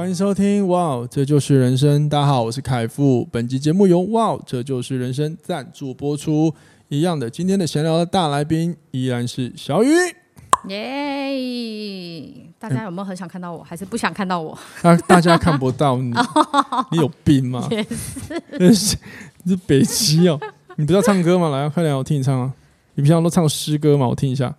欢迎收听，哇哦，这就是人生。大家好，我是凯富。本集节目由哇哦，这就是人生赞助播出。一样的，今天的闲聊的大来宾依然是小雨。耶！大家有没有很想看到我，嗯、还是不想看到我？啊，大家看不到你，你有病吗？也是，你，是北七哦。你不是要唱歌吗？来，快点，我听你唱啊！你平常都唱诗歌吗？我听一下。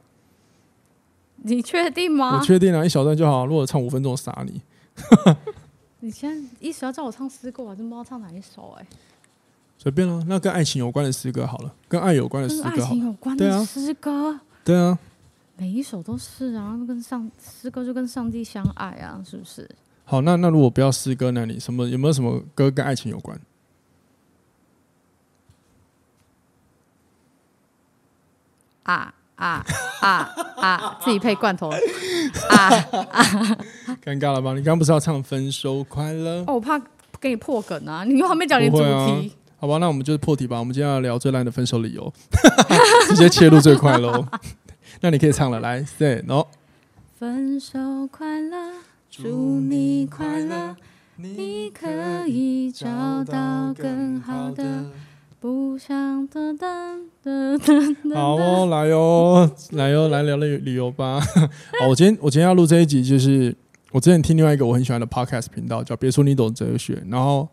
你确定吗？我确定啊，一小段就好。如果唱五分钟，我杀你。你现在一时要叫我唱诗歌，我真不知道唱哪一首哎、欸。随便了，那跟爱情有关的诗歌好了，跟爱有关的诗歌好了，跟爱情有关的诗歌，对啊，每一首都是啊，跟上诗歌就跟上帝相爱啊，是不是？好，那那如果不要诗歌，那你什么有没有什么歌跟爱情有关？啊。啊啊啊！自己配罐头啊啊！尴尬了吧？你刚刚不是要唱分手快乐？哦，我怕给你破梗啊！你又还没讲你主题，啊，好吧？那我们就是破题吧。我们今天要聊最烂的分手理由，直接切入最快喽。那你可以唱了，来，say no。分手快乐，祝你快乐，你可以找到更好的。不想等等等等。好哦，来哦，来哦，来聊聊旅游吧。好，我今天我今天要录这一集，就是我之前听另外一个我很喜欢的 podcast 频道，叫“别说你懂哲学”，然后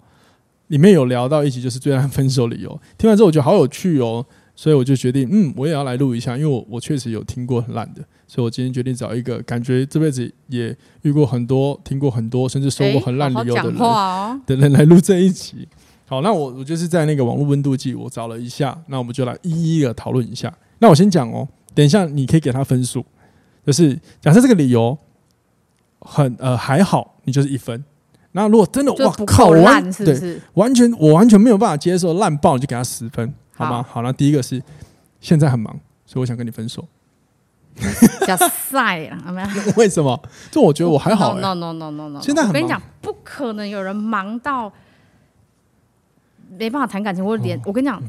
里面有聊到一集，就是最烂分手理由。听完之后，我觉得好有趣哦，所以我就决定，嗯，我也要来录一下，因为我我确实有听过很烂的，所以我今天决定找一个感觉这辈子也遇过很多、听过很多，甚至说过很烂理由的人、欸哦、的人来录这一集。好，那我我就是在那个网络温度计，我找了一下，那我们就来一一的讨论一下。那我先讲哦，等一下你可以给他分数，就是假设这个理由很呃还好，你就是一分。那如果真的哇靠，烂是不是？对，完全我完全没有办法接受烂爆，你就给他十分，好吗？好，那第一个是现在很忙，所以我想跟你分手。叫晒啊？为什么？这我觉得我还好、欸。No no no no no no。现在很忙，我跟你讲，不可能有人忙到。没办法谈感情，或者连、哦、我跟你讲，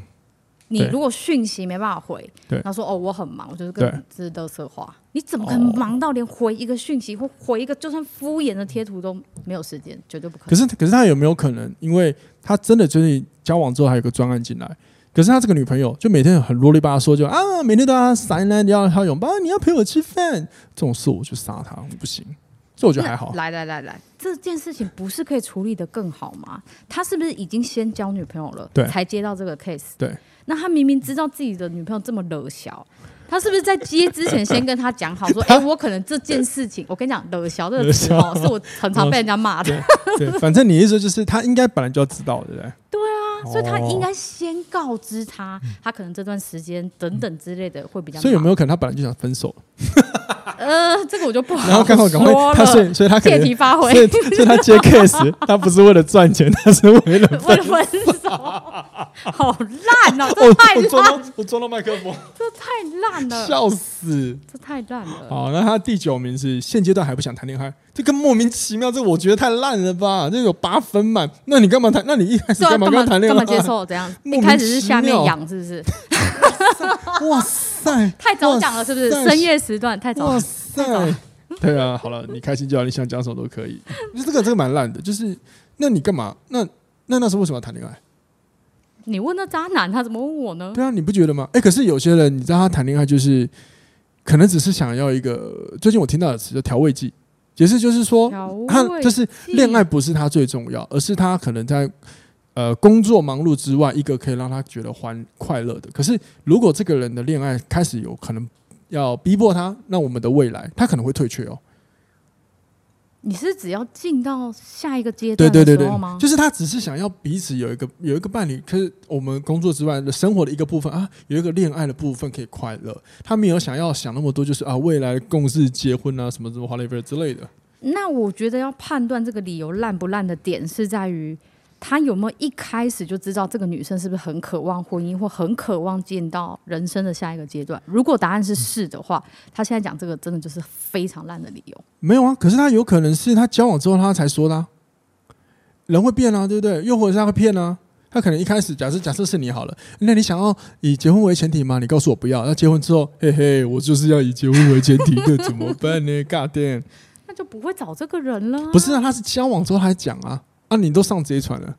你如果讯息没办法回，对，他说哦我很忙，我就是跟你这是垃圾话，你怎么可能忙到连回一个讯息或回一个就算敷衍的贴图都没有时间，绝对不可能。可是可是他有没有可能，因为他真的就是交往之后还有个专案进来，可是他这个女朋友就每天很啰里吧嗦，就啊每天都要塞奶，你要他拥抱，你要陪我吃饭，这种事我就杀他，我不行。这我觉得还好。来来来来，这件事情不是可以处理的更好吗？他是不是已经先交女朋友了，对，才接到这个 case？对。那他明明知道自己的女朋友这么惹小，他是不是在接之前先跟他讲好，说，哎、欸，我可能这件事情，我跟你讲，惹小这个词哦，是我很常被人家骂的。对，反正你意思就是他应该本来就要知道，对不对？对啊，所以他应该先告知他，他可能这段时间等等之类的会比较。所以有没有可能他本来就想分手？呃，这个我就不好。然后刚好赶快，他所以所以他借题发挥，所以所以他接 case，他不是为了赚钱，他是为了为了分手。好烂哦，这太烂！我撞到到麦克风，这太烂了，笑死！这太烂了。好，那他第九名是现阶段还不想谈恋爱，这个莫名其妙，这我觉得太烂了吧？这有八分满，那你干嘛谈？那你一开始干嘛跟他谈恋爱？干嘛接受？怎样？一开始是下面痒，是不是？哇塞！太早讲了，是不是？深夜时段太早。哇塞！对啊，好了，你开心就好，你想讲什么都可以。就这个这个蛮烂的，就是那你干嘛？那那那是为什么要谈恋爱？你问那渣男，他怎么问我呢？对啊，你不觉得吗？哎，可是有些人，你知道他谈恋爱就是可能只是想要一个。最近我听到的词叫调味剂，解释就是说他就是恋爱不是他最重要，而是他可能在。呃，工作忙碌之外，一个可以让他觉得欢快乐的。可是，如果这个人的恋爱开始有可能要逼迫他，那我们的未来他可能会退却哦。你是只要进到下一个阶段对对对？就是他只是想要彼此有一个有一个伴侣，可是我们工作之外的生活的一个部分啊，有一个恋爱的部分可以快乐。他没有想要想那么多，就是啊，未来共事结婚啊，什么什么 whatever 之类的。那我觉得要判断这个理由烂不烂的点是在于。他有没有一开始就知道这个女生是不是很渴望婚姻，或很渴望见到人生的下一个阶段？如果答案是是的话，他现在讲这个真的就是非常烂的理由。没有啊，可是他有可能是他交往之后他才说的啊。人会变啊，对不对？又或者是他会骗啊？他可能一开始假设假设是你好了，那你想要以结婚为前提吗？你告诉我不要。那结婚之后，嘿嘿，我就是要以结婚为前提的，怎么办呢？God damn，那就不会找这个人了。不是啊，他是交往之后才讲啊。啊，你都上贼船了，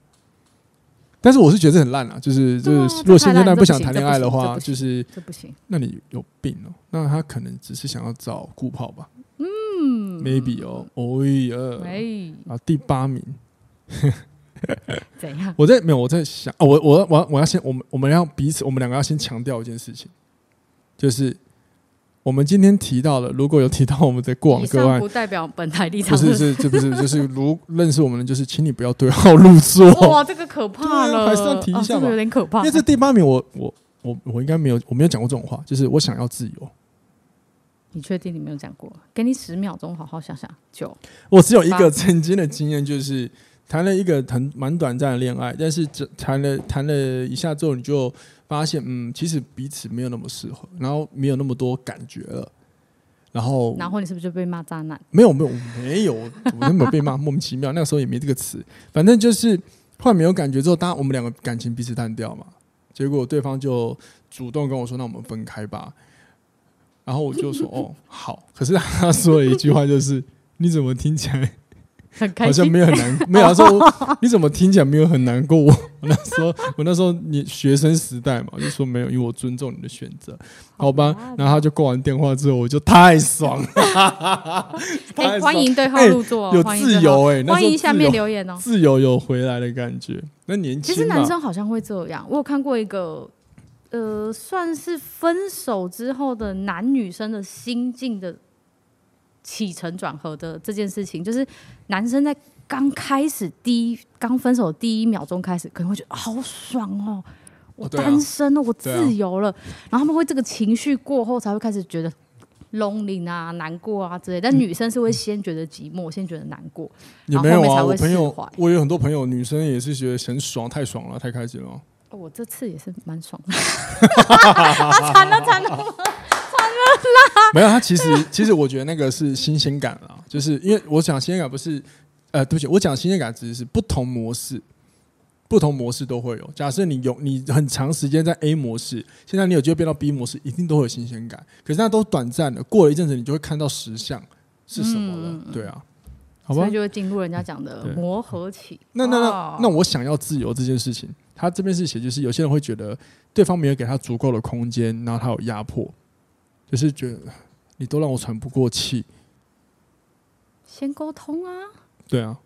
但是我是觉得这很烂啊，就是就是，如果现阶段不想谈恋爱的话，就是这不行。那你有病哦？那他可能只是想要找顾炮吧？嗯，maybe 哦，哦呀，哎，啊，第八名，怎样？我在没有我在想，哦，我我我我要先，我们我们要彼此，我们两个要先强调一件事情，就是。我们今天提到了，如果有提到我们的过往个案，不代表本台立场。不是，是，这不是，就是如认识我们的，就是请你不要对号入座。哇，这个可怕了，还是要提一下吧，有点可怕。因为这第八名我，我我我我应该没有，我没有讲过这种话，就是我想要自由。你确定你没有讲过？给你十秒钟，好好想想。九，我只有一个曾经的经验，就是谈了一个很蛮短暂的恋爱，但是这谈了谈了一下之后，你就。发现嗯，其实彼此没有那么适合，然后没有那么多感觉了，然后然后你是不是就被骂渣男？没有没有没有，我没有被骂，莫名其妙。那个时候也没这个词，反正就是后来没有感觉之后，当然我们两个感情彼此淡掉嘛。结果对方就主动跟我说：“那我们分开吧。”然后我就说：“哦，好。”可是他说了一句话，就是：“你怎么听起来？”好像没有很难，没有他说 你怎么听起来没有很难过？我那时候我那时候你学生时代嘛，就说没有，因为我尊重你的选择，好吧？然后他就挂完电话之后，我就太爽了。哎，欢迎对号入座，有自由哎，欢迎下面留言哦，自由有回来的感觉。那年轻，其实男生好像会这样，我有看过一个呃，算是分手之后的男女生的心境的。起承转合的这件事情，就是男生在刚开始第一刚分手第一秒钟开始，可能会觉得好爽哦，我单身了，我自由了。然后他们会这个情绪过后，才会开始觉得 lonely 啊、难过啊之类。但女生是会先觉得寂寞，先觉得难过，也没有啊。我朋友，我有很多朋友，女生也是觉得很爽，太爽了，太开心了。我这次也是蛮爽的，惨了惨了。没有，他其实 其实我觉得那个是新鲜感啊，就是因为我讲新鲜感不是，呃，对不起，我讲新鲜感只是是不同模式，不同模式都会有。假设你有你很长时间在 A 模式，现在你有机会变到 B 模式，一定都会有新鲜感。可是那都短暂的，过了一阵子，你就会看到实相是什么了。嗯、对啊，好吧，所以就会进入人家讲的磨合期。那那那那我想要自由这件事情，他这边是写，就是有些人会觉得对方没有给他足够的空间，然后他有压迫。就是觉得你都让我喘不过气，先沟通啊。对啊，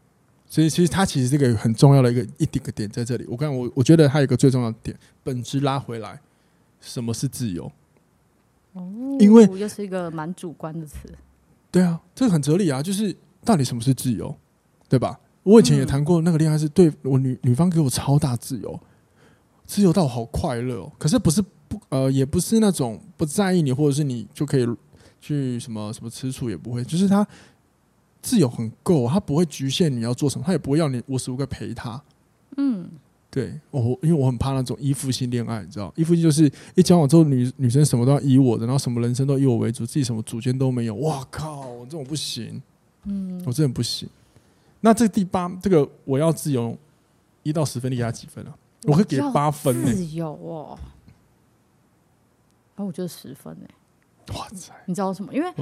所以其实他其实这个很重要的一个一点个点在这里。我刚我我觉得他有一个最重要的点，本质拉回来，什么是自由？哦，因为又是一个蛮主观的词。对啊，这个很哲理啊，就是到底什么是自由，对吧？我以前也谈过那个恋爱，是对我女女方给我超大自由，自由到我好快乐哦。可是不是。呃，也不是那种不在意你，或者是你就可以去什么什么吃醋也不会，就是他自由很够，他不会局限你要做什么，他也不会要你无时无刻陪他。嗯，对，我因为我很怕那种依附性恋爱，你知道，依附性就是一交往之后，女女生什么都要依我的，然后什么人生都以我为主，自己什么主见都没有。哇靠，我这种不行，嗯，我真的不行。那这第八，这个我要自由，一到十分，你给他几分啊？我会给八分呢。自由哦。然后我觉得十分哎、欸，哇塞！你知道什么？因为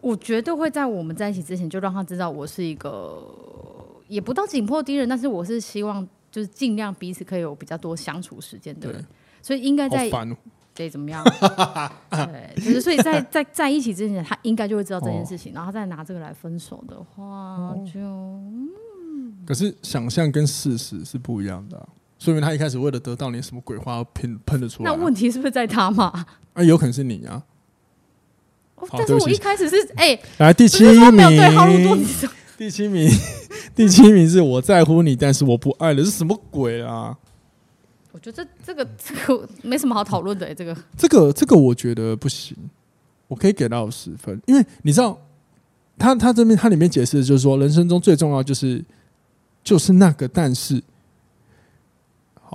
我绝对会在我们在一起之前就让他知道我是一个也不到紧迫敌人，但是我是希望就是尽量彼此可以有比较多相处时间的人，所以应该在对怎么样？对，就是所以在在在一起之前，他应该就会知道这件事情，然后再拿这个来分手的话，就、嗯、可是想象跟事实是不一样的、啊。说明他一开始为了得到你什么鬼话喷喷得出来、啊？那问题是不是在他嘛？啊，有可能是你啊。哦、但是我一开始是哎，欸、来第七名，第七名，第七名是我在乎你，但是我不爱了，是什么鬼啊？我觉得这这个这个没什么好讨论的、欸，这个这个这个我觉得不行，我可以给到十分，因为你知道，他他这边他里面解释的就是说，人生中最重要就是就是那个但是。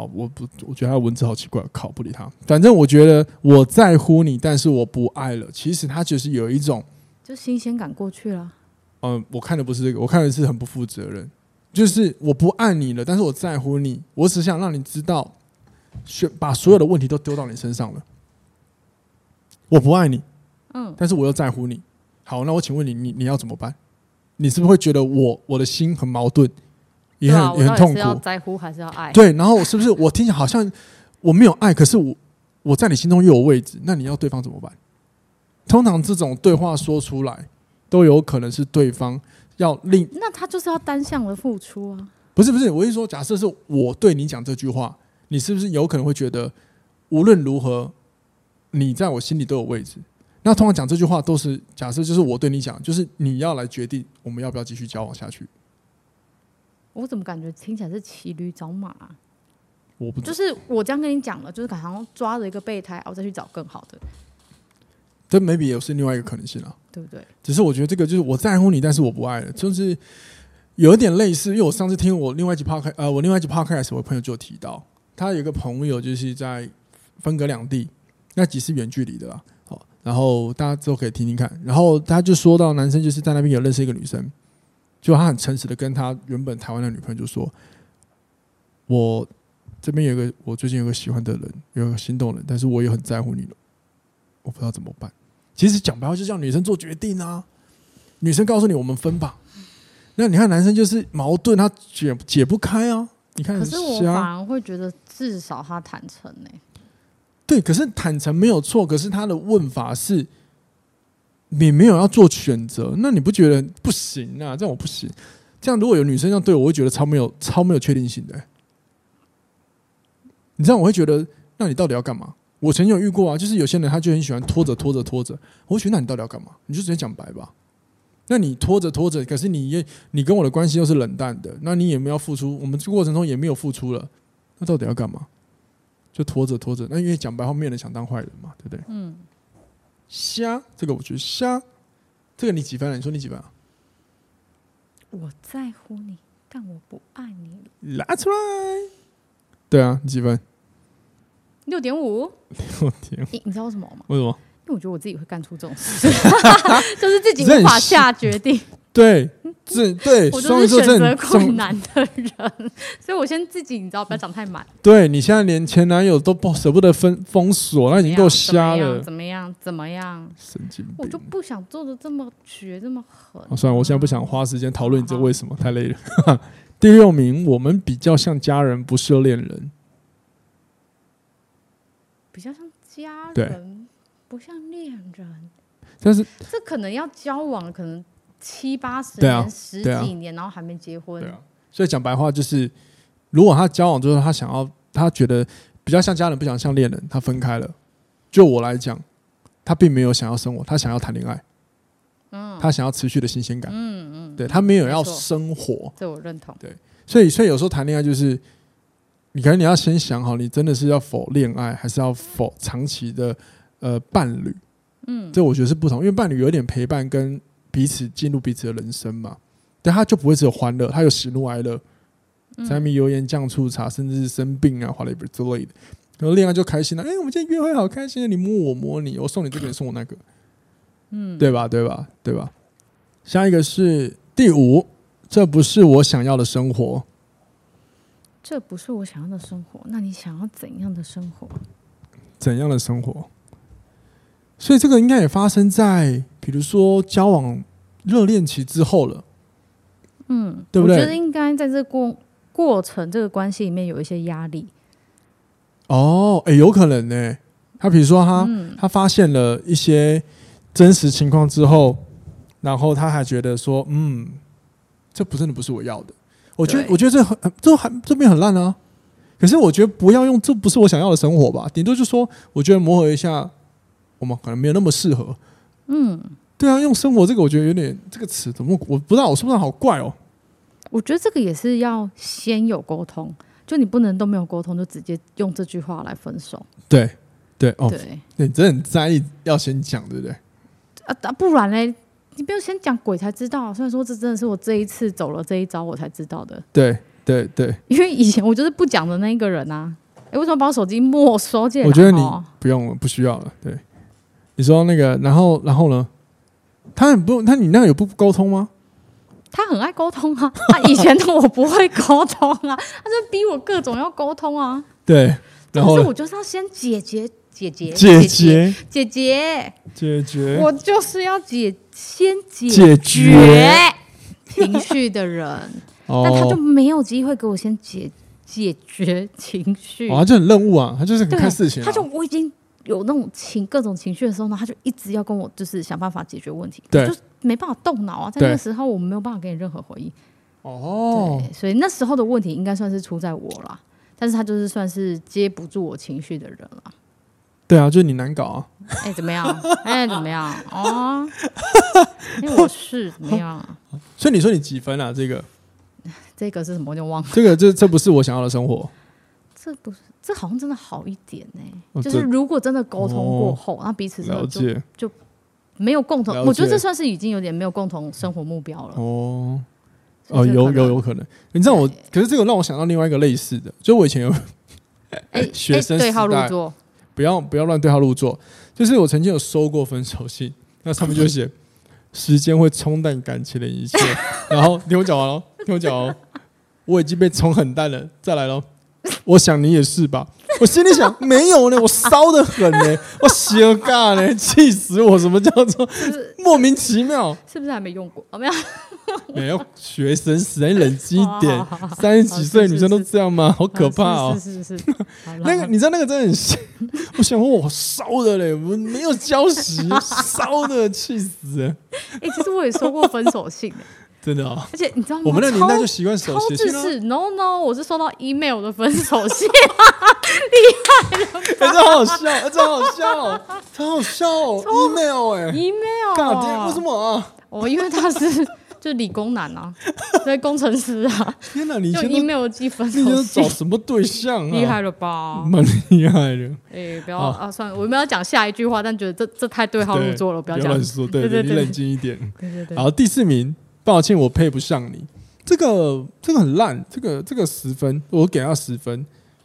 好，我不，我觉得他的文字好奇怪，靠，不理他。反正我觉得我在乎你，但是我不爱了。其实他就是有一种，就新鲜感过去了。嗯，我看的不是这个，我看的是很不负责任。就是我不爱你了，但是我在乎你，我只想让你知道，选把所有的问题都丢到你身上了。我不爱你，嗯，但是我又在乎你。好，那我请问你，你你要怎么办？你是不是会觉得我我的心很矛盾？也很、啊、也很痛苦。要在乎还是要爱？对，然后是不是我听起来好像我没有爱，可是我我在你心中又有位置？那你要对方怎么办？通常这种对话说出来，都有可能是对方要另。那他就是要单向的付出啊？不是不是，我是说，假设是我对你讲这句话，你是不是有可能会觉得无论如何，你在我心里都有位置？那通常讲这句话都是假设，就是我对你讲，就是你要来决定我们要不要继续交往下去。我怎么感觉听起来是骑驴找马啊？我不就是我这样跟你讲了，就是好像抓着一个备胎，然后再去找更好的。这 maybe 也是另外一个可能性啊，对不对？只是我觉得这个就是我在乎你，但是我不爱了，就是有一点类似。因为我上次听我另外一集 podcast，呃，我另外一集 podcast，我朋友就有提到，他有一个朋友就是在分隔两地，那集是远距离的啦。好，然后大家之后可以听听看。然后他就说到，男生就是在那边有认识一个女生。就他很诚实的跟他原本台湾的女朋友就说：“我这边有个，我最近有个喜欢的人，有个心动人，但是我也很在乎你了，我不知道怎么办。”其实讲白话就是叫女生做决定啊，女生告诉你我们分吧。那你看男生就是矛盾，他解解不开啊。你看，可是我反而会觉得至少他坦诚呢、欸。对，可是坦诚没有错，可是他的问法是。你没有要做选择，那你不觉得不行啊？这样我不行。这样如果有女生这样对我，我会觉得超没有、超没有确定性的、你这样我会觉得，那你到底要干嘛？我曾经有遇过啊，就是有些人他就很喜欢拖着、拖着、拖着。我会觉得，那你到底要干嘛？你就直接讲白吧。那你拖着、拖着，可是你也你跟我的关系又是冷淡的，那你也没有付出，我们这过程中也没有付出了，那到底要干嘛？就拖着、拖着。那因为讲白话，没有人想当坏人嘛，对不对？嗯。瞎，这个我觉得瞎，这个你几分了？你说你几分啊？我在乎你，但我不爱你。拉出来。对啊，你几分？六点五。六点五。你你知道为什么吗？为什么？因为我觉得我自己会干出这种事，就是自己无法下决定。对，这，对，我就是选择困难的人，所以我先自己，你知道，不要长太满。对，你现在连前男友都不舍不得封封锁，那已经够瞎了。怎么样？怎么样？神经病！我就不想做的这么绝，这么狠。哦，算了，我现在不想花时间讨论你这为什么，太累了。第六名，我们比较像家人，不是恋人。比较像家人，不像恋人。但是这可能要交往，可能。七八十年、啊、十几年，然后还没结婚。对啊，所以讲白话就是，如果他交往之后，他想要，他觉得比较像家人，不想像恋人，他分开了。就我来讲，他并没有想要生活，他想要谈恋爱。嗯，他想要持续的新鲜感。嗯嗯，对，他没有要生活。这我认同。对，所以所以有时候谈恋爱就是，你可能你要先想好，你真的是要否恋爱，还是要否长期的呃伴侣？嗯，这我觉得是不同，因为伴侣有点陪伴跟。彼此进入彼此的人生嘛，但他就不会只有欢乐，他有喜怒哀乐，柴米油盐酱醋茶，甚至是生病啊、whatever 之类的。然后恋爱就开心了，哎、欸，我们今天约会好开心啊！你摸我摸你，我送你这个，你送我那个，嗯，对吧？对吧？对吧？下一个是第五，这不是我想要的生活。这不是我想要的生活，那你想要怎样的生活？怎样的生活？所以这个应该也发生在，比如说交往热恋期之后了，嗯，对不对？我觉得应该在这过过程这个关系里面有一些压力。哦，哎，有可能呢。他比如说他、嗯、他发现了一些真实情况之后，然后他还觉得说，嗯，这不真的不是我要的。我觉得我觉得这很这还这边很烂啊。可是我觉得不要用这不是我想要的生活吧，顶多就说我觉得磨合一下。我们可能没有那么适合，嗯，对啊，用生活这个我觉得有点这个词怎么我不知道我说不上好怪哦。我觉得这个也是要先有沟通，就你不能都没有沟通就直接用这句话来分手。对对哦，对，你真的很在意要先讲，对不对？啊，不然嘞，你不要先讲鬼才知道。虽然说这真的是我这一次走了这一招我才知道的。对对对，因为以前我就是不讲的那一个人啊。哎，为什么把我手机没收进来？我觉得你不用了，不需要了。对，你说那个，然后然后呢？他很不，他你那个有不沟通吗？他很爱沟通啊，他 以前的我不会沟通啊，他就逼我各种要沟通啊。对，然后我就是要先解决解决解决解决解决，我就是要解先解决情绪的人，但他就没有机会给我先解解决情绪。啊，就很任务啊，他就是很看事情，他就我已经。有那种情各种情绪的时候呢，他就一直要跟我就是想办法解决问题，对，就没办法动脑啊。在那个时候，我们没有办法给你任何回应。哦，对，所以那时候的问题应该算是出在我啦，但是他就是算是接不住我情绪的人了。对啊，就是你难搞啊。哎、欸，怎么样？哎、欸，怎么样？哦，因 为我是怎么样？所以你说你几分啊？这个，这个是什么？我就忘了。这个，这这不是我想要的生活。这不是。这好像真的好一点呢、欸哦，就是如果真的沟通过后，那、哦、彼此了解就没有共同，我觉得这算是已经有点没有共同生活目标了。哦，哦，有有有可能。你知道我，可是这个让我想到另外一个类似的，就我以前有，哎，学生对号入座，不要不要乱对号入座。就是我曾经有收过分手信，那上面就写 时间会冲淡感情的一切。然后听我讲完了，听我讲哦，我已经被冲很淡了，再来喽。我想你也是吧？我心里想，没有呢，我骚的很呢，我邪尬呢，气死我！什么叫做莫名其妙？是不是还没用过？没有，没有。学生时代，你冷静一点。三十几岁女生都这样吗？好可怕哦！是是是。那个，你知道那个真的很香。我想，我骚的嘞，我没有交集，骚的气死！哎，其实我也收过分手信。真的啊、哦！而且你知道吗？我们那年代就习惯手写信。是 no no，我是收到 email 的分手信，厉害了！哎、欸，这好好笑，哎、欸，这好好笑，超好笑哦！email 哎，email，干爹为什么啊？哦，因为他是 就理工男啊，对，工程师啊。天哪，你就 email 寄分手信，你找什么对象啊？厉害了吧？蛮厉害的。哎、欸，不要啊，算了，我们要讲下一句话，但觉得这这太对号入座了，不要讲。对对，对，对，对，你冷静一点。对对对。好，第四名。抱歉，我配不上你。这个这个很烂，这个这个十分，我给他十分，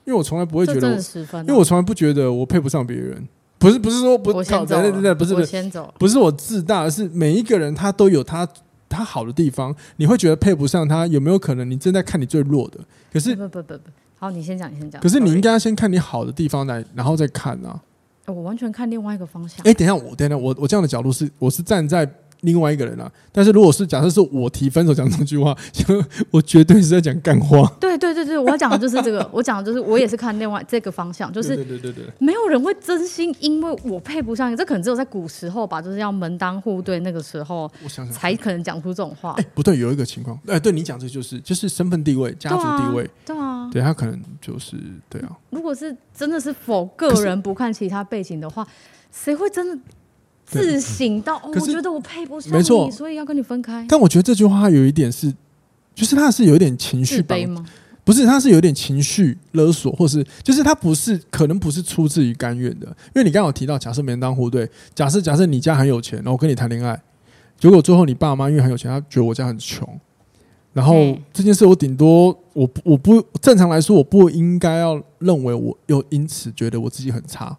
因为我从来不会觉得我，十分啊、因为我从来不觉得我配不上别人。不是不是说不，我先走，对对对，不是不是，我先走，不是我自大，而是每一个人他都有他他好的地方。你会觉得配不上他，有没有可能你正在看你最弱的？可是不不不不，好，你先讲，你先讲。可是你应该要先看你好的地方来，然后再看啊。我完全看另外一个方向。哎，等一下，我等一下，我我这样的角度是，我是站在。另外一个人啊，但是如果是假设是我提分手讲这句话，我绝对是在讲干话。对对对对，我要讲的就是这个，我讲的就是我也是看另外这个方向，就是对对对对，没有人会真心因为我配不上你，这可能只有在古时候吧，就是要门当户对那个时候，我想想才可能讲出这种话。哎，不对，有一个情况，哎，对你讲这就是就是身份地位、家族地位，对啊，对他可能就是对啊。如果是真的是否个人不看其他背景的话，谁会真的？自省到，哦，我觉得我配不上你，没错，所以要跟你分开。但我觉得这句话有一点是，就是他是有一点情绪悲吗？不是，他是有点情绪勒索，或是就是他不是，可能不是出自于甘愿的。因为你刚刚有提到，假设门当户对，假设假设你家很有钱，然后我跟你谈恋爱，结果最后你爸妈因为很有钱，他觉得我家很穷，然后这件事我顶多我我不正常来说，我不应该要认为我又因此觉得我自己很差，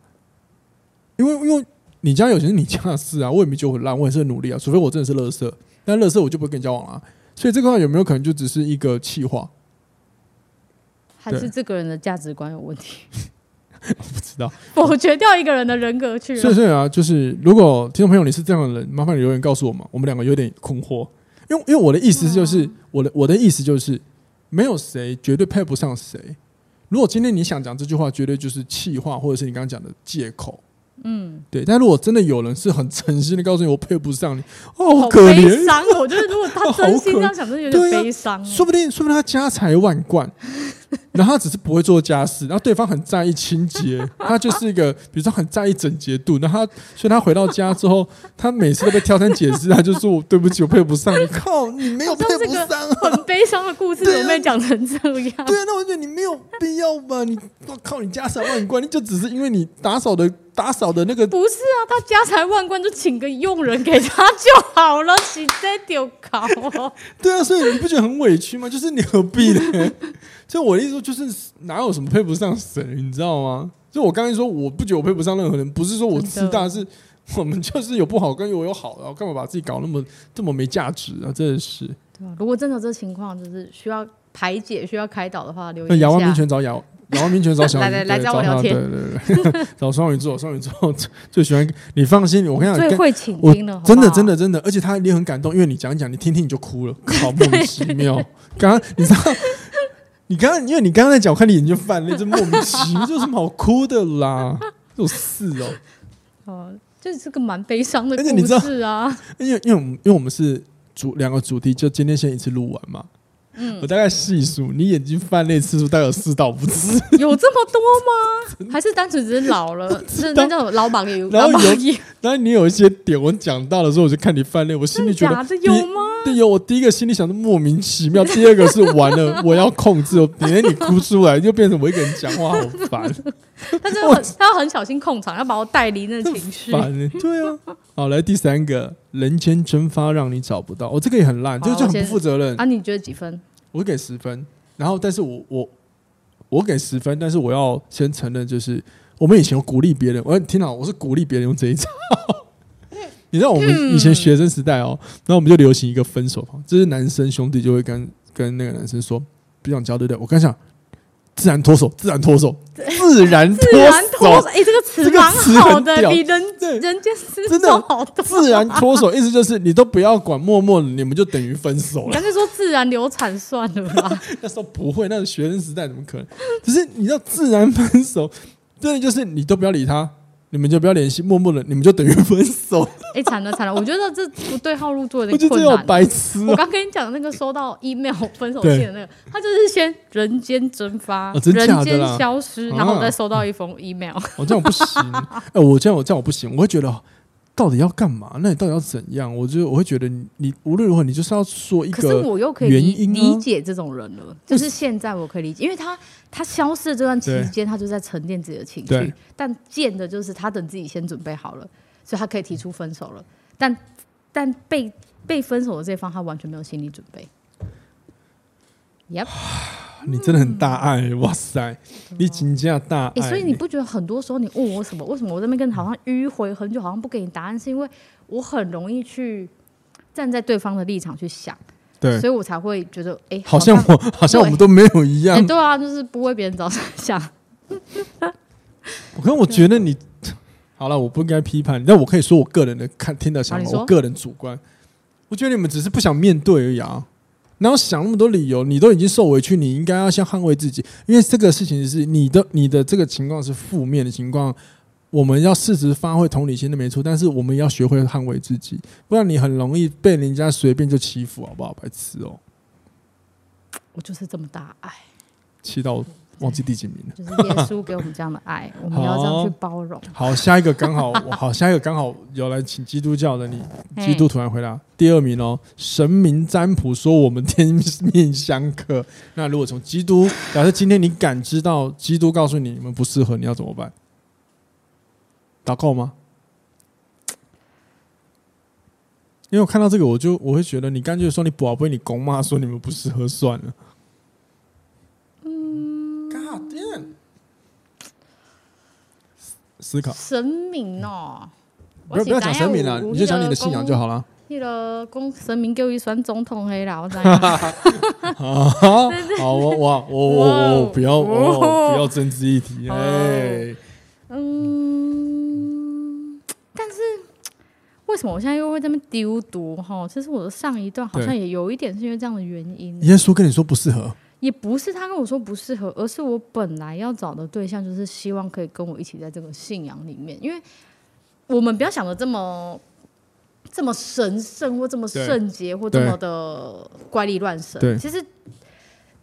因为因为。你家有钱是你家的事啊，我也没觉得很烂，我也是很努力啊。除非我真的是乐色，但乐色我就不会跟你交往了啊。所以这个话有没有可能就只是一个气话？还是这个人的价值观有问题？我 不知道，否决掉一个人的人格去了。所以，所以啊，就是如果听众朋友你是这样的人，麻烦你留言告诉我们，我们两个有点困惑。因为，因为我的意思就是，嗯、我的我的意思就是，没有谁绝对配不上谁。如果今天你想讲这句话，绝对就是气话，或者是你刚刚讲的借口。嗯，对，但如果真的有人是很诚心的告诉你我配不上你，哦，好可怜，伤。我觉得如果他真心这样想，真的有点悲伤。说不定，说不定他家财万贯。然后他只是不会做家事，然后对方很在意清洁，他就是一个，比如说很在意整洁度。然后他，所以他回到家之后，他每次都被挑三拣四，他就说：“我对不起，我配不上你。”靠，你没有配不上啊！很悲悲伤的故事怎么被讲成这样？对啊，那我觉得你没有必要吧？你我靠，你家财万贯，你就只是因为你打扫的打扫的那个不是啊？他家财万贯，就请个佣人给他就好了，洗这丢搞。对啊，所以你不觉得很委屈吗？就是你何必呢？就我的意思说，就是哪有什么配不上神，你知道吗？就我刚才说，我不觉得我配不上任何人，不是说我自大，是。我们就是有不好，跟有有好，然后干嘛把自己搞那么这么没价值啊？真的是。对啊，如果真的这情况，就是需要排解、需要开导的话，留言。那仰望民权找仰仰望民权找小 来来来找我聊天，对对对，找双鱼座，双鱼座最喜欢你。放心，我跟你讲，最会倾听了，真的真的真的，而且他也很感动，因为你讲一讲，你听听你就哭了，好莫名其妙。刚刚你知道，你刚刚因为你刚刚在讲，我看你眼睛泛泪，这莫名其妙，这有什么好哭的啦？有事哦。哦。这是个蛮悲伤的故事啊！因为因为我们因为我们是主两个主题，就今天先一次录完嘛。嗯，我大概细数，你眼睛泛泪次数大概有四到五次，有这么多吗？还是单纯只是老了？是那叫什么老榜眼？老榜眼。然后你有一些点我讲到的时候，我就看你泛泪，我心里觉得有吗？对，有。我第一个心里想的莫名其妙，第二个是完了，我要控制。我点你哭出来，就变成我一个人讲话，好烦。他真的很，他要很小心控场，要把我带离那情绪。烦，对啊。好，来第三个，人间蒸发让你找不到。哦，这个也很烂，这个就很不负责任。啊，你觉得几分？我给十分。然后，但是我我我给十分，但是我要先承认，就是我们以前有鼓励别人，我听到我是鼓励别人用这一招。你知道我们以前学生时代哦，然后我们就流行一个分手法，就是男生兄弟就会跟跟那个男生说，不想交对不对？我跟你讲。自然脱手，自然脱手，自然脱手。哎，这个词蛮好的，比人人间失踪好多。自然脱手，意思就是你都不要管，默默你们就等于分手了。干脆说自然流产算了吧。那时候不会，那个学生时代怎么可能？只是你知道，自然分手，真的就是你都不要理他。你们就不要联系，默默的，你们就等于分手。哎、欸，惨了惨了！我觉得这不对号入座有点困难。白痴、啊！我刚跟你讲那个收到 email 分手信的那个，他就是先人间蒸发，哦、人间消失，然后再收到一封 email。我、哦、这样不行！哎、欸，我这样我这样我不行，我会觉得。到底要干嘛？那你到底要怎样？我就我会觉得你，你无论如何，你就是要说一个、啊。可是我又可以理，理解这种人了，就是现在我可以理解，因为他他消失的这段期间，他就在沉淀自己的情绪。但见的就是他等自己先准备好了，所以他可以提出分手了。但但被被分手的这方，他完全没有心理准备。Yep。你真的很大爱，嗯、哇塞！你真的大爱、欸。所以你不觉得很多时候你问我什么？为什么我这边跟你好像迂回很久，好像不给你答案？是因为我很容易去站在对方的立场去想，对，所以我才会觉得，哎、欸，好像我 好像我们都没有一样。欸、对啊，就是不为别人着想。我跟我觉得你好了，我不应该批判你，但我可以说我个人的看听的想法，我个人主观，我觉得你们只是不想面对而已啊。然后想那么多理由，你都已经受委屈，你应该要先捍卫自己，因为这个事情是你的，你的这个情况是负面的情况，我们要适时发挥同理心的没错，但是我们要学会捍卫自己，不然你很容易被人家随便就欺负，好不好？白痴哦！我就是这么大爱，气到。忘记第几名了，就是耶稣给我们这样的爱，我们要这样去包容。好，下一个刚好，好，下一个刚好有来请基督教的你，基督徒来回答。第二名哦，神明占卜说我们天命相克。那如果从基督，假设今天你感知到基督告诉你你们不适合，你要怎么办？祷告吗？因为我看到这个，我就我会觉得你干脆说你不被你公妈说你们不适合算了。思考神明哦，不要不要讲神明了，你就讲你的信仰就好了。那个公神明叫伊选总统黑啦，我知。好，我我我我不要我不要政治议题哎。嗯，但是为什么我现在又会这么丢毒哈？其实我的上一段好像也有一点是因为这样的原因。耶稣跟你说不适合。也不是他跟我说不适合，而是我本来要找的对象就是希望可以跟我一起在这个信仰里面，因为我们不要想的这么这么神圣或这么圣洁或这么的怪力乱神，其实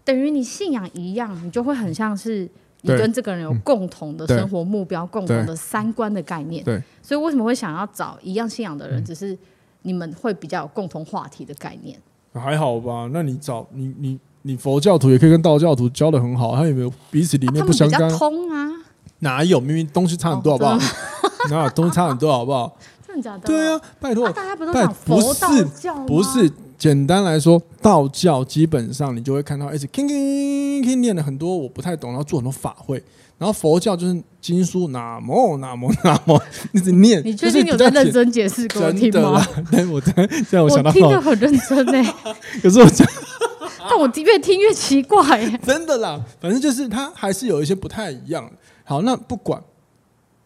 等于你信仰一样，你就会很像是你跟这个人有共同的生活目标、共同的三观的概念。对所以为什么会想要找一样信仰的人？只是你们会比较有共同话题的概念。还好吧？那你找你你你佛教徒也可以跟道教徒交的很好，他有没有彼此里面不相干？啊、通啊？哪有？明明东西差很多，好不好？哪有东西差很多，好不好？真的假的？对啊，拜托、啊，大家不都讲佛道教吗？不是，不是，简单来说，道教基本上你就会看到，一直听听听念了很多我不太懂，然后做很多法会。然后佛教就是经书，南无南无 南无，一直念。你确定有在认真解释给我听吗？对，我在，现在我想到，我听得很认真呢、欸。可是我讲，但我越听越奇怪、真的啦，反正就是他还是有一些不太一样。好，那不管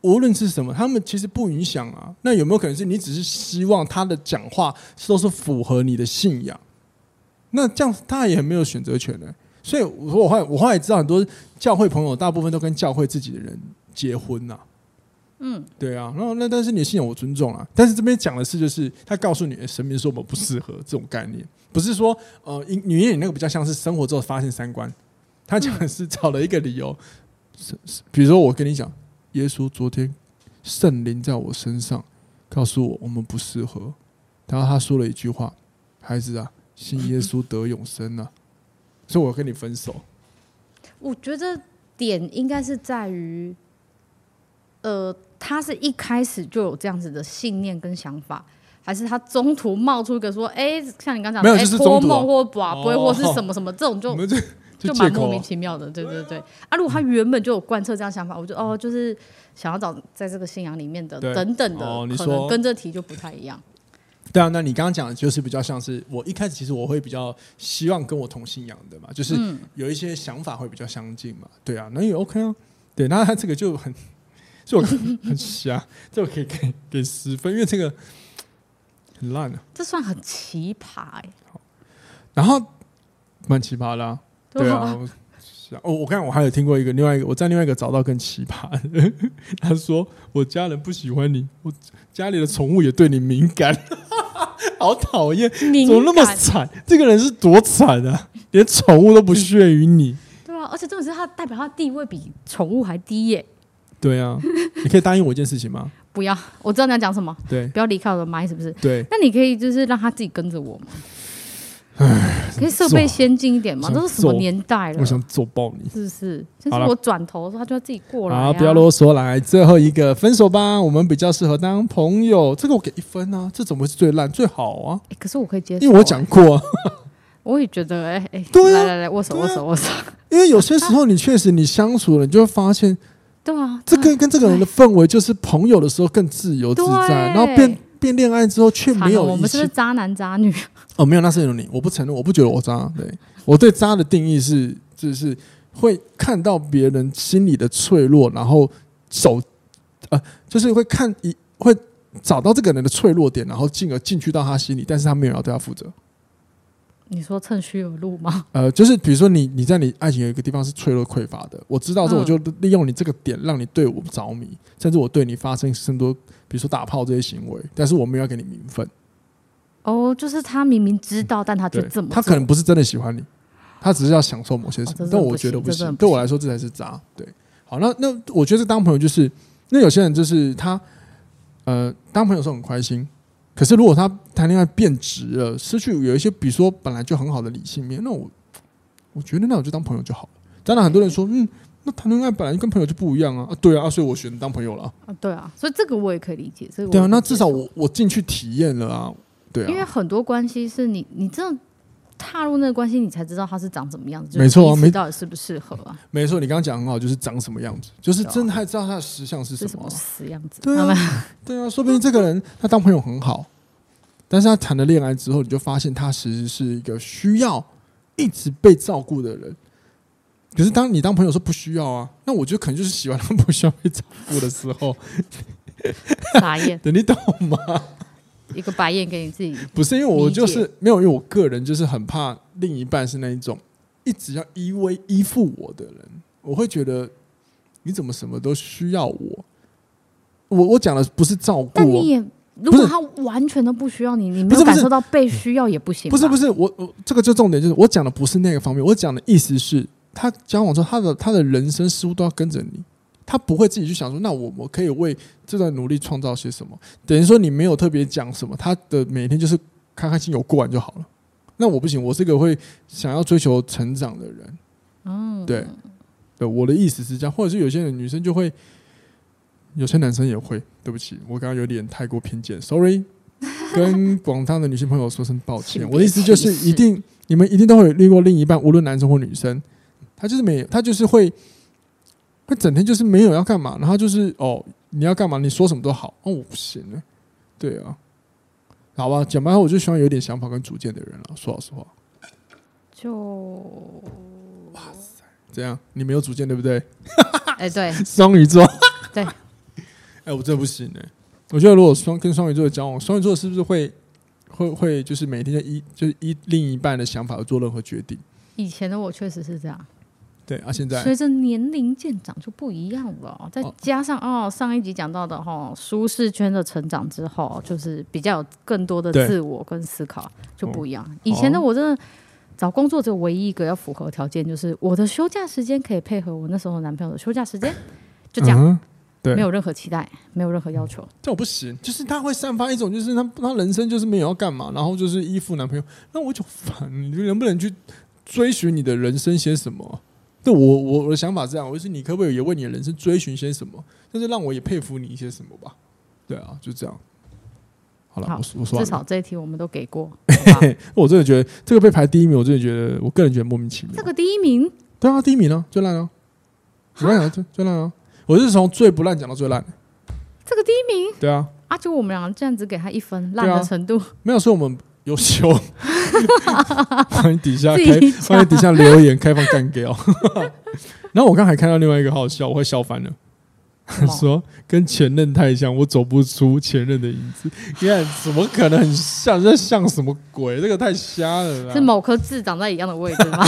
无论是什么，他们其实不影响啊。那有没有可能是你只是希望他的讲话都是符合你的信仰？那这样他也很没有选择权呢、所以我说，我后来我后来知道很多教会朋友，大部分都跟教会自己的人结婚呐。嗯，对啊。然后那但是你的信仰我尊重啊。但是这边讲的是，就是他告诉你，神明说我们不适合这种概念，不是说呃，女演那个比较像是生活之后发现三观。他讲的是找了一个理由，比如说我跟你讲，耶稣昨天圣灵在我身上告诉我我们不适合，然后他说了一句话：“孩子啊，信耶稣得永生啊。”所以我跟你分手，我觉得点应该是在于，呃，他是一开始就有这样子的信念跟想法，还是他中途冒出一个说，哎、欸，像你刚讲的，没有，就是中途、啊、托梦或跋杯或是什么什么这种就就就蛮莫名其妙的，对对对。啊，如果他原本就有贯彻这样想法，我就哦，就是想要找在这个信仰里面的等等的，哦、可能跟这题就不太一样。对啊，那你刚刚讲的就是比较像是我一开始其实我会比较希望跟我同信仰的嘛，就是有一些想法会比较相近嘛。对啊，那也 OK 啊。对，那他这个就很，就很瞎，这个可以给给十分，因为这个 很烂啊。这算很奇葩哎、欸。好，然后蛮奇葩的啊。对啊。哦，我看我还有听过一个另外一个，我在另外一个找到更奇葩的。他说：“我家人不喜欢你，我家里的宠物也对你敏感，好讨厌，怎么那么惨？这个人是多惨啊，连宠物都不屑于你。”对啊，而且重点是他代表他地位比宠物还低耶。对啊，你可以答应我一件事情吗？不要，我知道你要讲什么。对，不要离开我的麦，是不是？对。那你可以就是让他自己跟着我吗？唉，可以设备先进一点吗？都是什么年代了？我想揍爆你！是不是？就是我转头的时候，他就要自己过来、啊。好，不要啰嗦，来最后一个分手吧。我们比较适合当朋友，这个我给一分啊。这怎么会是最烂？最好啊、欸！可是我可以接受、欸，因为我讲过、啊。我也觉得，哎、欸、哎，对、啊，来来来，握手握手握手。因为有些时候你确实你相处了，你就会发现，对啊，这个跟这个人的氛围就是朋友的时候更自由自在，然后变。变恋爱之后却没有，我们是不是渣男渣女？哦，没有，那是有你，我不承认，我不觉得我渣。对，我对渣的定义是，就是会看到别人心里的脆弱，然后手，呃，就是会看一会找到这个人的脆弱点，然后进而进去到他心里，但是他没有要对他负责。你说趁虚而入吗？呃，就是比如说你你在你爱情有一个地方是脆弱匮乏的，我知道之后我就利用你这个点让你对我着迷，甚至我对你发生更多，比如说打炮这些行为，但是我没有要给你名分。哦，就是他明明知道，但他就这么，他可能不是真的喜欢你，他只是要享受某些什么，哦、但我觉得不行，对我来说这才是渣。对，好，那那我觉得当朋友就是，那有些人就是他，呃，当朋友时候很开心。可是，如果他谈恋爱变直了，失去有一些，比如说本来就很好的理性面，那我我觉得那我就当朋友就好了。当然，很多人说，嗯，那谈恋爱本来跟朋友就不一样啊，啊，对啊，所以我选当朋友了啊，对啊，所以这个我也可以理解，这个对啊，那至少我我进去体验了啊，对啊，因为很多关系是你你这样。踏入那个关系，你才知道他是长什么样子。没错啊，没到底适不适合啊？没错，你刚刚讲很好，就是长什么样子，就是真的还知道他的实相是什么，样子。对啊，对啊，说不定这个人他当朋友很好。但是他谈了恋爱之后，你就发现他其实是一个需要一直被照顾的人。可是当你当朋友说不需要啊，那我觉得可能就是喜欢他不需要被照顾的时候。傻眼，你懂吗？一个白眼给你自己。不是因为我就是没有，因为我个人就是很怕另一半是那一种一直要依偎依附我的人。我会觉得你怎么什么都需要我？我我讲的不是照顾，但你也。如果他完全都不需要你，你没有感受到被需要也不行。不是不是，我我这个就重点就是我讲的不是那个方面，我讲的意思是，他交往之后，他的他的人生似乎都要跟着你，他不会自己去想说，那我我可以为这段努力创造些什么？等于说你没有特别讲什么，他的每天就是开开心心有过完就好了。那我不行，我是个会想要追求成长的人。嗯，对，对，我的意思是这样，或者是有些人女生就会，有些男生也会。对不起，我刚刚有点太过偏见，sorry，跟广大的女性朋友说声抱歉。我的意思就是，一定你们一定都会遇过另一半，无论男生或女生，他就是没有，他就是会，会整天就是没有要干嘛，然后就是哦，你要干嘛，你说什么都好，哦，我不行了，对啊，好吧，讲白话，我就喜欢有点想法跟主见的人了。说老实话，就哇塞，这样你没有主见对不对？哎，对，双鱼座，对。哎，我真的不行哎！我觉得如果双跟双鱼座的交往，双鱼座是不是会会会就是每天依就是依另一半的想法而做任何决定？以前的我确实是这样。对啊，现在随着年龄渐长就不一样了。再加上哦，哦，上一集讲到的哈、哦，舒适圈的成长之后，就是比较有更多的自我跟思考就不一样。哦、以前的我真的找工作只有唯一一个要符合条件，就是我的休假时间可以配合我那时候男朋友的休假时间，就这样。嗯对，没有任何期待，没有任何要求，这我不行。就是他会散发一种，就是他他人生就是没有要干嘛，然后就是依附男朋友，那我就烦。你能不能去追寻你的人生些什么？对我我我的想法是这样，我就是你可不可以也为你的人生追寻些什么？但是让我也佩服你一些什么吧？对啊，就这样。好了，好，我我说至少这一题我们都给过。我真的觉得这个被排第一名，我真的觉得我个人觉得莫名其妙。这个第一名？对啊，第一名呢，最烂啊，最烂啊，最最烂啊。我是从最不烂讲到最烂，这个第一名。对啊，啊，就我们两个这样子给他一分烂的程度，啊、没有所以我们优秀。欢迎底下开，欢迎底下留言开放干掉。然后我刚还看到另外一个好笑，我会笑翻了。他说跟前任太像，我走不出前任的影子。你看，怎么可能很像？这像什么鬼？这个太瞎了。是某颗痣长在一样的位置吗？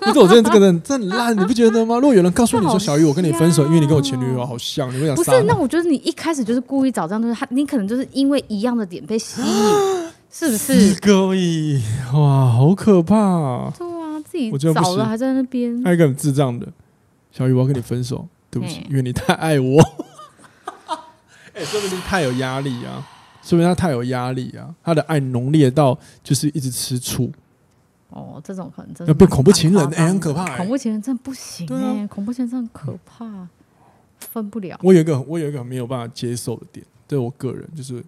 不是，我觉得这个人真烂，你不觉得吗？如果有人告诉你说小鱼，我跟你分手，因为你跟我前女友好像，你会想不是？那我觉得你一开始就是故意找这样，东西他，你可能就是因为一样的点被吸引，是不是？故意哇，好可怕啊！对啊，自己找了还在那边，还有一个很智障的小雨，我要跟你分手。对不起，因为你太爱我。哎、欸，说不定太有压力啊，说明他太有压力啊，他的爱浓烈到就是一直吃醋。哦，这种可能真的要变恐怖情人，哎、欸，很可怕、欸。恐怖情人真的不行哎、欸，恐怖情人真的很可怕，嗯、分不了。我有一个，我有一个没有办法接受的点，对我个人就是，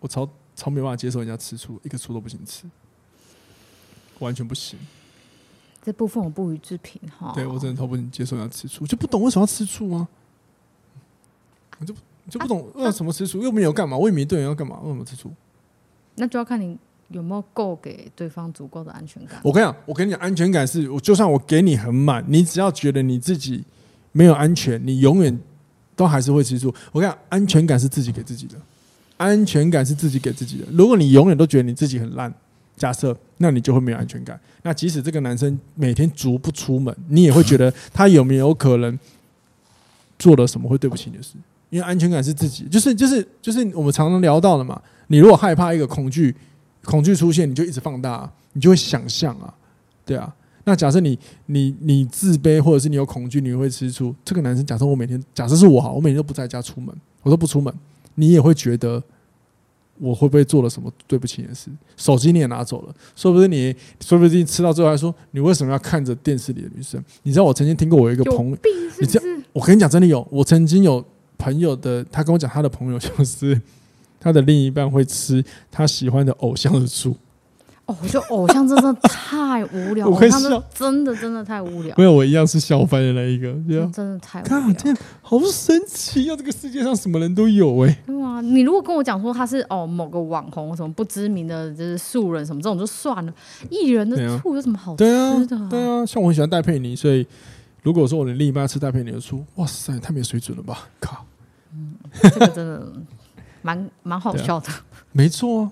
我超超没办法接受人家吃醋，一个醋都不行吃，完全不行。这部分我不予置评哈。对，我真的超不能接受人家吃醋，就不懂为什么要吃醋吗？我就就不懂为什么吃醋，又没有干嘛，我也没对人要干嘛，为什么吃醋？那就要看你有没有够给对方足够的安全感。我跟你讲，我跟你讲，安全感是我就算我给你很满，你只要觉得你自己没有安全，你永远都还是会吃醋。我跟你讲，安全感是自己给自己的，安全感是自己给自己的。如果你永远都觉得你自己很烂。假设，那你就会没有安全感。那即使这个男生每天足不出门，你也会觉得他有没有可能做了什么会对不起你的事？因为安全感是自己，就是就是就是我们常常聊到的嘛。你如果害怕一个恐惧，恐惧出现，你就一直放大，你就会想象啊，对啊。那假设你你你自卑，或者是你有恐惧，你会吃醋。这个男生，假设我每天，假设是我好，我每天都不在家出门，我都不出门，你也会觉得。我会不会做了什么对不起你的事？手机你也拿走了，说不定你，说不定吃到最后还说你为什么要看着电视里的女生？你知道我曾经听过我一个朋友，你知道我跟你讲真的有，我曾经有朋友的，他跟我讲他的朋友就是他的另一半会吃他喜欢的偶像的醋。哦，我觉得偶像真的太无聊，我看真的真的真的太无聊。没有，我一样是笑翻的那一个，对啊真的太无聊。天，好神奇啊！这个世界上什么人都有哎。对啊，你如果跟我讲说他是哦某个网红，什么不知名的，就是素人什么这种就算了。艺人的醋有什么好吃的？对啊，对啊，像我很喜欢戴佩妮，所以如果说我的另一半吃戴佩妮的醋，哇塞，太没水准了吧！靠，嗯，这个真的蛮蛮好笑的。没错。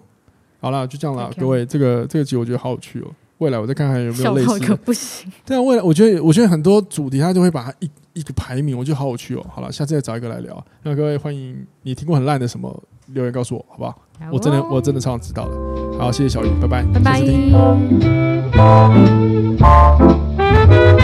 好了，就这样了，各位，这个这个集我觉得好有趣哦。未来我再看看有没有类似的。不行。对啊，未来我觉得我觉得很多主题他就会把它一一个排名，我觉得好有趣哦。好了，下次再找一个来聊。那各位欢迎你听过很烂的什么留言告诉我，好不好？我真的我真的超想知道的。好，谢谢小雨，拜拜，拜拜。